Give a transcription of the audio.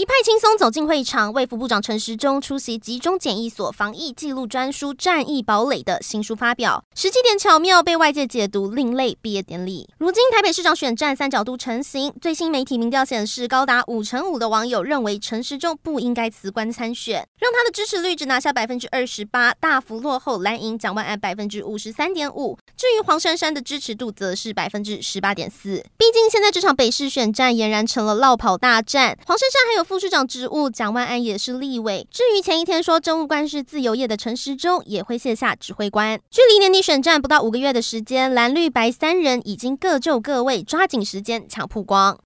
一派轻松走进会场，卫福部长陈时中出席集中检疫所防疫记录专书《战役堡垒》的新书发表，时机点巧妙，被外界解读另类毕业典礼。如今台北市长选战三角度成型，最新媒体民调显示，高达五成五的网友认为陈时中不应该辞官参选，让他的支持率只拿下百分之二十八，大幅落后蓝营蒋万安百分之五十三点五。至于黄珊珊的支持度则是百分之十八点四。毕竟现在这场北市选战俨然成了落跑大战，黄珊珊还有副市长职务，蒋万安也是立委。至于前一天说政务官是自由业的陈时中，也会卸下指挥官。距离年底选战不到五个月的时间，蓝绿白三人已经各就各位，抓紧时间抢曝光。